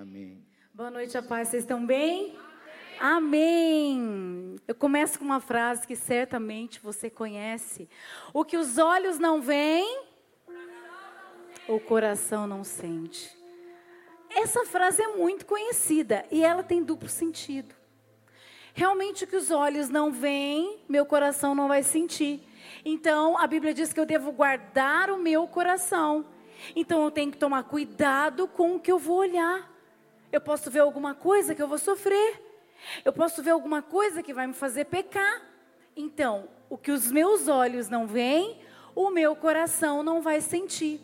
Amém. Boa noite, a paz. Vocês estão bem? Amém. Eu começo com uma frase que certamente você conhece. O que os olhos não veem, o coração não sente. Essa frase é muito conhecida e ela tem duplo sentido. Realmente o que os olhos não veem, meu coração não vai sentir. Então, a Bíblia diz que eu devo guardar o meu coração. Então, eu tenho que tomar cuidado com o que eu vou olhar. Eu posso ver alguma coisa que eu vou sofrer. Eu posso ver alguma coisa que vai me fazer pecar. Então, o que os meus olhos não veem, o meu coração não vai sentir.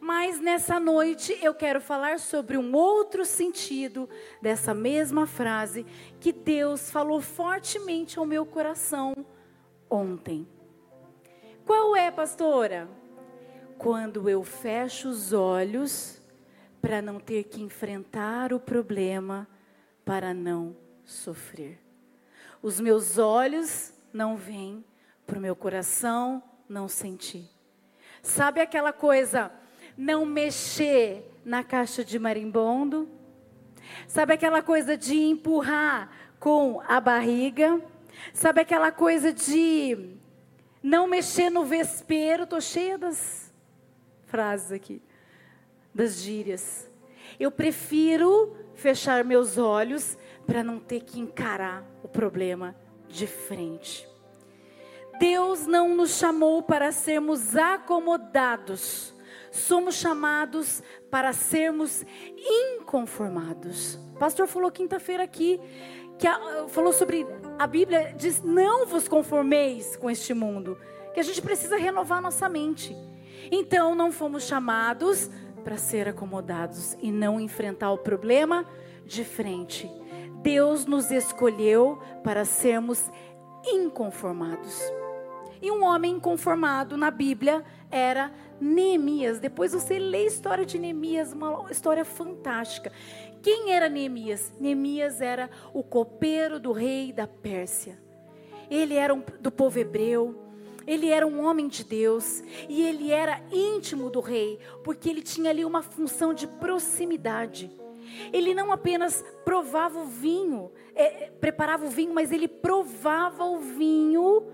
Mas nessa noite eu quero falar sobre um outro sentido dessa mesma frase que Deus falou fortemente ao meu coração ontem. Qual é, pastora? Quando eu fecho os olhos para não ter que enfrentar o problema, para não sofrer. Os meus olhos não veem, para o meu coração não sentir. Sabe aquela coisa, não mexer na caixa de marimbondo? Sabe aquela coisa de empurrar com a barriga? Sabe aquela coisa de não mexer no vespeiro? Estou cheia das frases aqui das gírias. Eu prefiro fechar meus olhos para não ter que encarar o problema de frente. Deus não nos chamou para sermos acomodados. Somos chamados para sermos inconformados. O pastor falou quinta-feira aqui que a, falou sobre a Bíblia diz não vos conformeis com este mundo, que a gente precisa renovar nossa mente. Então não fomos chamados para ser acomodados e não enfrentar o problema de frente. Deus nos escolheu para sermos inconformados. E um homem inconformado na Bíblia era Neemias. Depois você lê a história de Neemias, uma história fantástica. Quem era Neemias? Neemias era o copeiro do rei da Pérsia. Ele era um, do povo hebreu, ele era um homem de Deus e ele era íntimo do rei, porque ele tinha ali uma função de proximidade. Ele não apenas provava o vinho, é, é preparava o vinho, mas ele provava o vinho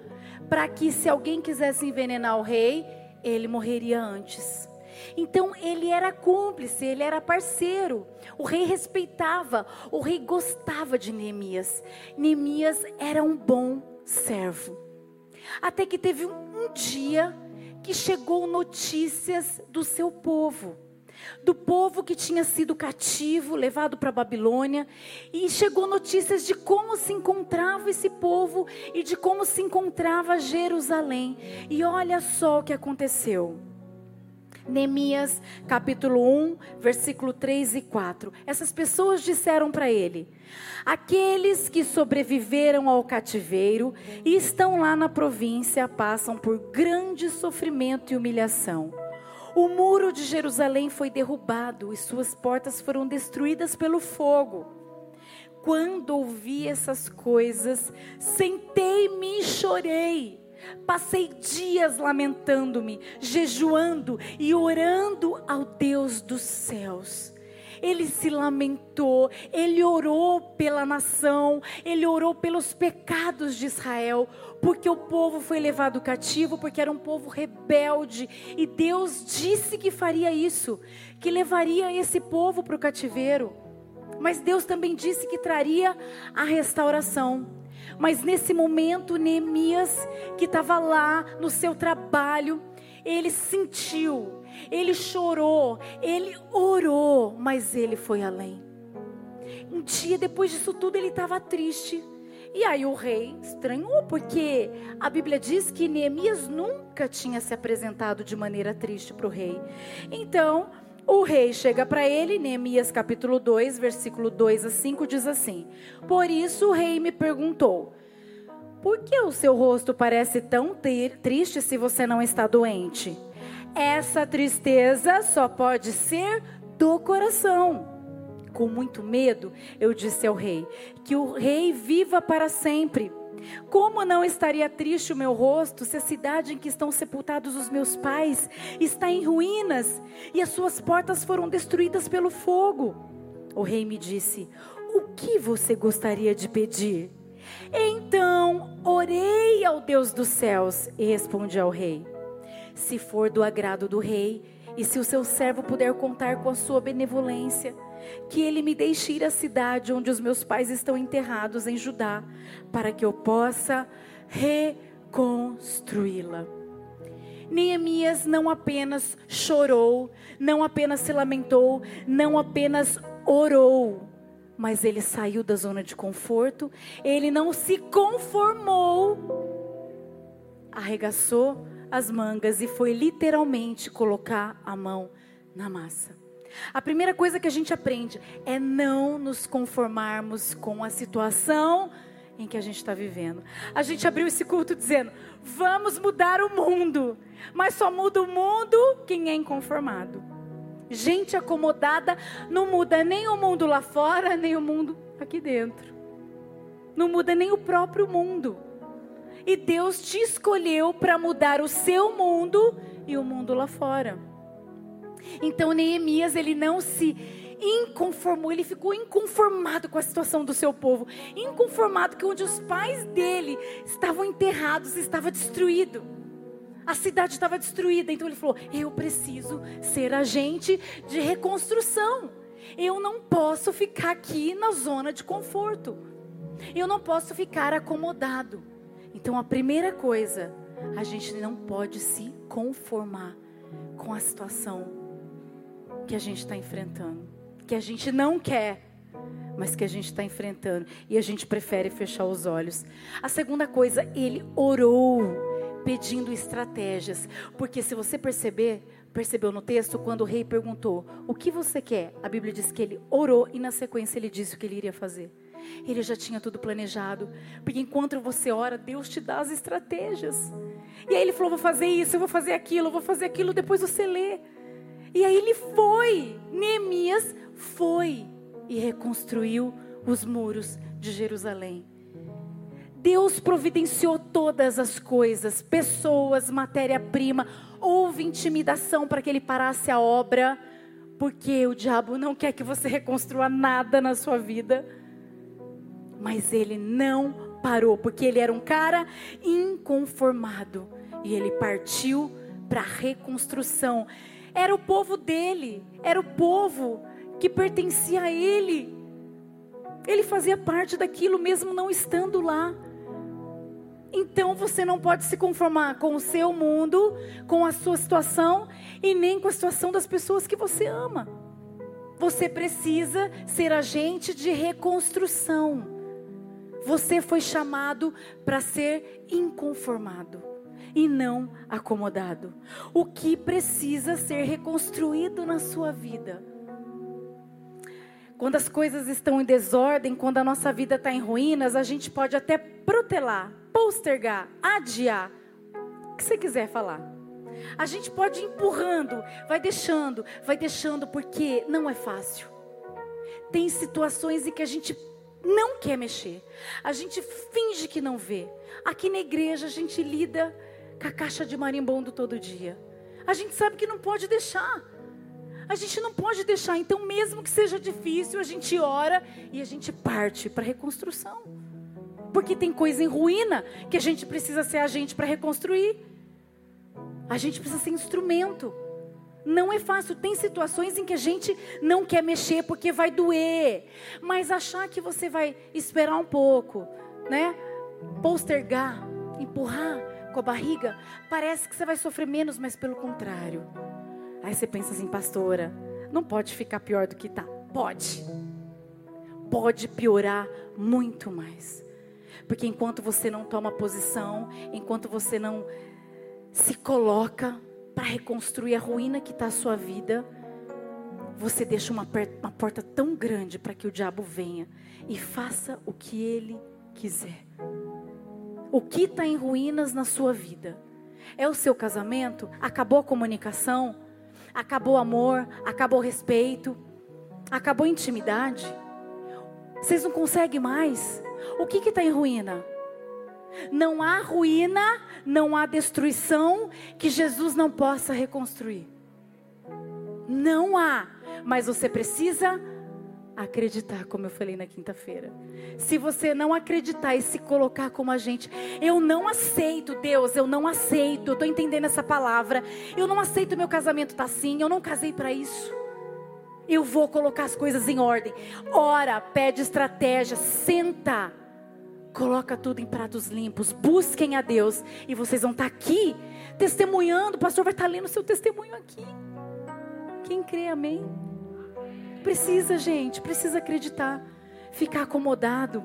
para que, se alguém quisesse envenenar o rei, ele morreria antes. Então ele era cúmplice, ele era parceiro. O rei respeitava, o rei gostava de Neemias. Neemias era um bom servo. Até que teve um, um dia que chegou notícias do seu povo do povo que tinha sido cativo, levado para a Babilônia, e chegou notícias de como se encontrava esse povo e de como se encontrava Jerusalém. E olha só o que aconteceu. Neemias capítulo 1, versículo 3 e 4. Essas pessoas disseram para ele: Aqueles que sobreviveram ao cativeiro e estão lá na província passam por grande sofrimento e humilhação. O muro de Jerusalém foi derrubado e suas portas foram destruídas pelo fogo. Quando ouvi essas coisas, sentei-me e chorei. Passei dias lamentando-me, jejuando e orando ao Deus dos céus. Ele se lamentou, ele orou pela nação, ele orou pelos pecados de Israel, porque o povo foi levado cativo, porque era um povo rebelde, e Deus disse que faria isso, que levaria esse povo para o cativeiro. Mas Deus também disse que traria a restauração. Mas nesse momento, Neemias, que estava lá no seu trabalho, ele sentiu, ele chorou, ele orou, mas ele foi além. Um dia depois disso tudo, ele estava triste. E aí o rei estranhou, porque a Bíblia diz que Neemias nunca tinha se apresentado de maneira triste para o rei. Então, o rei chega para ele, Neemias capítulo 2, versículo 2 a 5, diz assim: Por isso o rei me perguntou: Por que o seu rosto parece tão triste se você não está doente? Essa tristeza só pode ser do coração. Com muito medo, eu disse ao rei: Que o rei viva para sempre. Como não estaria triste o meu rosto se a cidade em que estão sepultados os meus pais está em ruínas e as suas portas foram destruídas pelo fogo? O rei me disse: O que você gostaria de pedir? Então orei ao Deus dos céus e respondi ao rei: Se for do agrado do rei, e se o seu servo puder contar com a sua benevolência, que ele me deixe ir à cidade onde os meus pais estão enterrados em Judá, para que eu possa reconstruí-la. Neemias não apenas chorou, não apenas se lamentou, não apenas orou, mas ele saiu da zona de conforto, ele não se conformou, arregaçou as mangas e foi literalmente colocar a mão na massa. A primeira coisa que a gente aprende é não nos conformarmos com a situação em que a gente está vivendo. A gente abriu esse culto dizendo: vamos mudar o mundo, mas só muda o mundo quem é inconformado. Gente acomodada não muda nem o mundo lá fora, nem o mundo aqui dentro. Não muda nem o próprio mundo. E Deus te escolheu para mudar o seu mundo e o mundo lá fora. Então Neemias ele não se inconformou, ele ficou inconformado com a situação do seu povo, inconformado que onde os pais dele estavam enterrados estava destruído. A cidade estava destruída, então ele falou: "Eu preciso ser agente de reconstrução. Eu não posso ficar aqui na zona de conforto. Eu não posso ficar acomodado." Então a primeira coisa, a gente não pode se conformar com a situação que a gente está enfrentando que a gente não quer, mas que a gente está enfrentando e a gente prefere fechar os olhos. A segunda coisa, ele orou pedindo estratégias, porque se você perceber, percebeu no texto quando o rei perguntou: "O que você quer?" A Bíblia diz que ele orou e na sequência ele disse o que ele iria fazer. Ele já tinha tudo planejado, porque enquanto você ora, Deus te dá as estratégias. E aí ele falou: "Vou fazer isso, eu vou fazer aquilo, eu vou fazer aquilo", depois você lê. E aí ele foi. Neemias foi e reconstruiu os muros de Jerusalém. Deus providenciou todas as coisas, pessoas, matéria-prima. Houve intimidação para que ele parasse a obra, porque o diabo não quer que você reconstrua nada na sua vida. Mas ele não parou, porque ele era um cara inconformado e ele partiu para a reconstrução. Era o povo dele, era o povo que pertencia a ele. Ele fazia parte daquilo mesmo não estando lá. Então você não pode se conformar com o seu mundo, com a sua situação e nem com a situação das pessoas que você ama. Você precisa ser agente de reconstrução. Você foi chamado para ser inconformado e não acomodado. O que precisa ser reconstruído na sua vida? Quando as coisas estão em desordem, quando a nossa vida está em ruínas, a gente pode até protelar, postergar, adiar, o que você quiser falar. A gente pode ir empurrando, vai deixando, vai deixando, porque não é fácil. Tem situações em que a gente não quer mexer, a gente finge que não vê. Aqui na igreja a gente lida com a caixa de marimbondo todo dia. A gente sabe que não pode deixar. A gente não pode deixar, então, mesmo que seja difícil, a gente ora e a gente parte para a reconstrução. Porque tem coisa em ruína que a gente precisa ser agente para reconstruir. A gente precisa ser instrumento. Não é fácil. Tem situações em que a gente não quer mexer porque vai doer. Mas achar que você vai esperar um pouco, né? Postergar, empurrar com a barriga, parece que você vai sofrer menos, mas pelo contrário. Aí você pensa assim, pastora, não pode ficar pior do que está. Pode. Pode piorar muito mais. Porque enquanto você não toma posição, enquanto você não se coloca para reconstruir a ruína que está a sua vida, você deixa uma, uma porta tão grande para que o diabo venha e faça o que ele quiser. O que está em ruínas na sua vida? É o seu casamento? Acabou a comunicação? Acabou o amor, acabou o respeito, acabou a intimidade. Vocês não conseguem mais. O que está em ruína? Não há ruína, não há destruição que Jesus não possa reconstruir. Não há, mas você precisa acreditar, como eu falei na quinta-feira. Se você não acreditar e se colocar como a gente, eu não aceito, Deus, eu não aceito. Eu estou entendendo essa palavra. Eu não aceito meu casamento tá assim. Eu não casei para isso. Eu vou colocar as coisas em ordem. Ora, pede estratégia, senta. Coloca tudo em pratos limpos. Busquem a Deus e vocês vão estar tá aqui testemunhando. O pastor vai estar tá lendo seu testemunho aqui. Quem crê, amém? Precisa, gente, precisa acreditar. Ficar acomodado.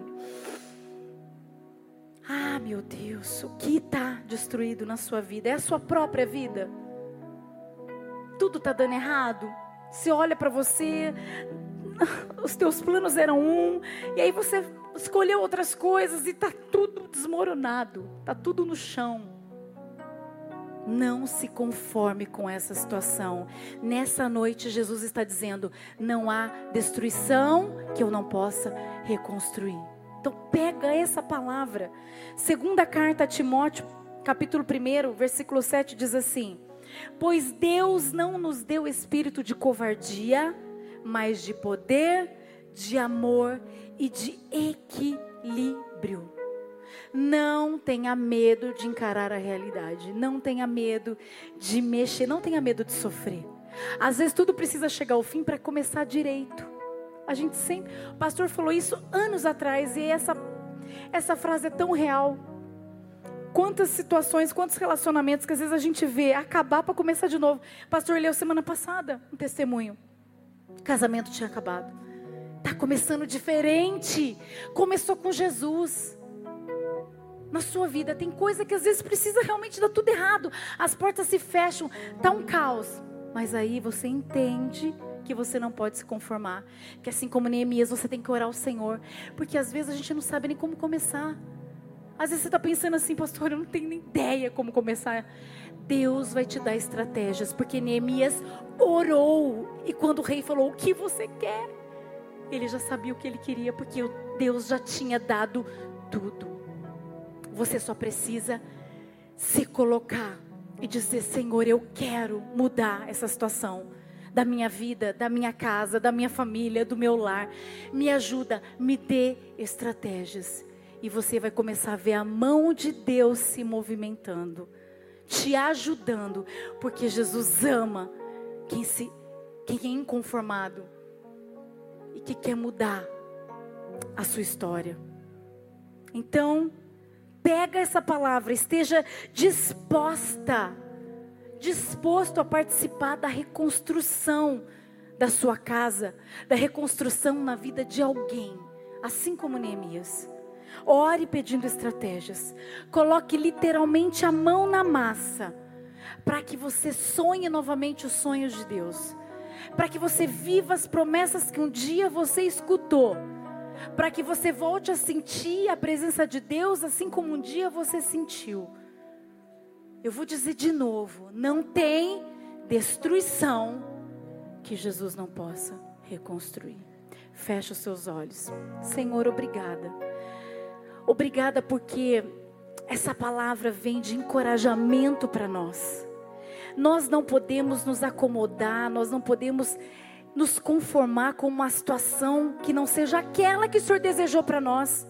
Ah, meu Deus, o que está destruído na sua vida? É a sua própria vida? Tudo está dando errado? Você olha para você, os teus planos eram um, e aí você escolheu outras coisas e está tudo desmoronado, está tudo no chão. Não se conforme com essa situação. Nessa noite, Jesus está dizendo: não há destruição que eu não possa reconstruir. Então, pega essa palavra. Segunda carta a Timóteo, capítulo 1, versículo 7 diz assim: Pois Deus não nos deu espírito de covardia, mas de poder, de amor e de equilíbrio. Não tenha medo de encarar a realidade. Não tenha medo de mexer. Não tenha medo de sofrer. Às vezes tudo precisa chegar ao fim para começar direito. A gente sempre. O pastor falou isso anos atrás e essa, essa frase é tão real. Quantas situações, quantos relacionamentos que às vezes a gente vê acabar para começar de novo. O pastor leu semana passada um testemunho. O casamento tinha acabado. Está começando diferente. Começou com Jesus na sua vida. Tem coisa que às vezes precisa realmente dar tudo errado. As portas se fecham, tá um caos. Mas aí você entende que você não pode se conformar. Que assim como Neemias, você tem que orar ao Senhor. Porque às vezes a gente não sabe nem como começar. Às vezes você está pensando assim, pastor, eu não tenho nem ideia como começar. Deus vai te dar estratégias, porque Neemias orou. E quando o rei falou, o que você quer? Ele já sabia o que ele queria, porque Deus já tinha dado tudo. Você só precisa se colocar e dizer: Senhor, eu quero mudar essa situação da minha vida, da minha casa, da minha família, do meu lar. Me ajuda, me dê estratégias. E você vai começar a ver a mão de Deus se movimentando, te ajudando, porque Jesus ama quem se quem é inconformado e que quer mudar a sua história. Então, pega essa palavra, esteja disposta, disposto a participar da reconstrução da sua casa, da reconstrução na vida de alguém, assim como Neemias. Ore pedindo estratégias. Coloque literalmente a mão na massa para que você sonhe novamente os sonhos de Deus. Para que você viva as promessas que um dia você escutou para que você volte a sentir a presença de Deus assim como um dia você sentiu. Eu vou dizer de novo: não tem destruição que Jesus não possa reconstruir. Feche os seus olhos. Senhor, obrigada. Obrigada porque essa palavra vem de encorajamento para nós. Nós não podemos nos acomodar, nós não podemos nos conformar com uma situação que não seja aquela que o Senhor desejou para nós.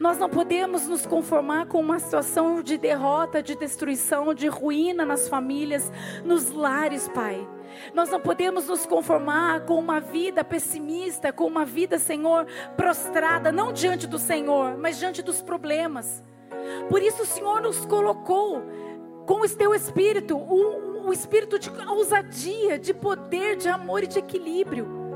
Nós não podemos nos conformar com uma situação de derrota, de destruição, de ruína nas famílias, nos lares, Pai. Nós não podemos nos conformar com uma vida pessimista, com uma vida, Senhor, prostrada, não diante do Senhor, mas diante dos problemas. Por isso o Senhor nos colocou com o teu espírito, um, o espírito de ousadia, de poder, de amor e de equilíbrio.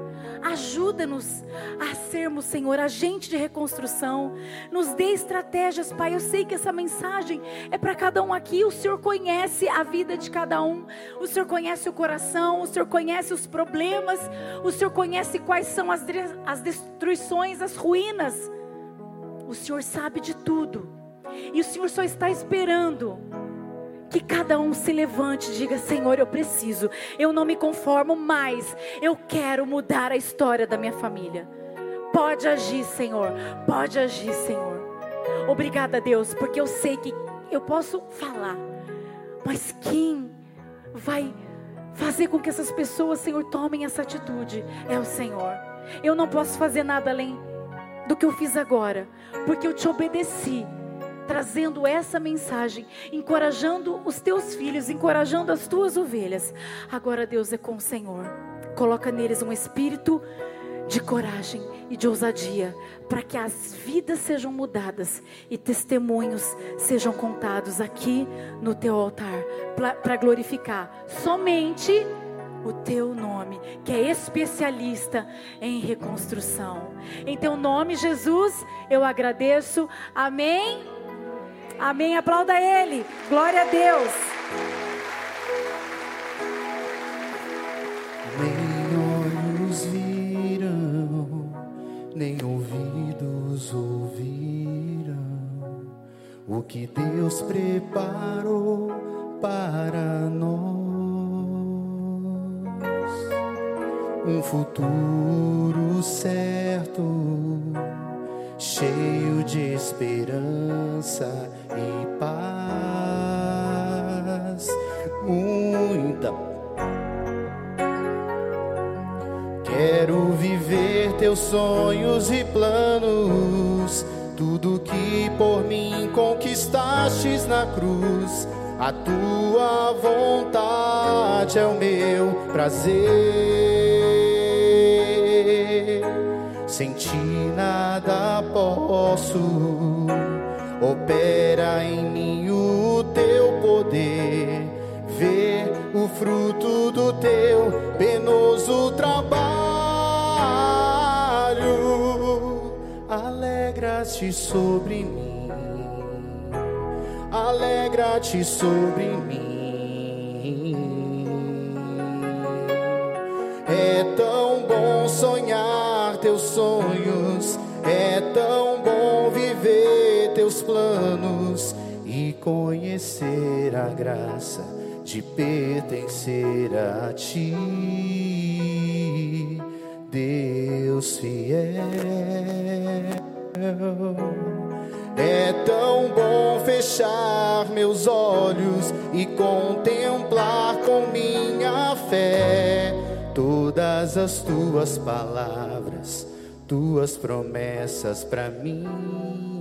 Ajuda-nos a sermos, Senhor, agente de reconstrução. Nos dê estratégias, Pai. Eu sei que essa mensagem é para cada um aqui. O Senhor conhece a vida de cada um. O Senhor conhece o coração. O Senhor conhece os problemas. O Senhor conhece quais são as, as destruições, as ruínas. O Senhor sabe de tudo. E o Senhor só está esperando que cada um se levante e diga: Senhor, eu preciso, eu não me conformo mais, eu quero mudar a história da minha família. Pode agir, Senhor, pode agir, Senhor. Obrigada, Deus, porque eu sei que eu posso falar, mas quem vai fazer com que essas pessoas, Senhor, tomem essa atitude é o Senhor. Eu não posso fazer nada além do que eu fiz agora, porque eu te obedeci trazendo essa mensagem, encorajando os teus filhos, encorajando as tuas ovelhas. Agora Deus é com o Senhor. Coloca neles um espírito de coragem e de ousadia, para que as vidas sejam mudadas e testemunhos sejam contados aqui no teu altar, para glorificar somente o teu nome, que é especialista em reconstrução. Em teu nome, Jesus, eu agradeço. Amém. Amém. Aplauda Ele. Glória a Deus. Nem olhos viram, nem ouvidos ouviram o que Deus preparou para nós. Um futuro cheio de esperança e paz. Muita. Quero viver teus sonhos e planos, tudo que por mim conquistastes na cruz. A tua vontade é o meu prazer. Sem ti nada posso. Opera em mim o teu poder. Ver o fruto do teu penoso trabalho. Alegra-te sobre mim. Alegra-te sobre mim. É tão bom sonhar teus sonhos, é tão planos e conhecer a graça de pertencer a ti, Deus fiel. É tão bom fechar meus olhos e contemplar com minha fé todas as tuas palavras, tuas promessas para mim.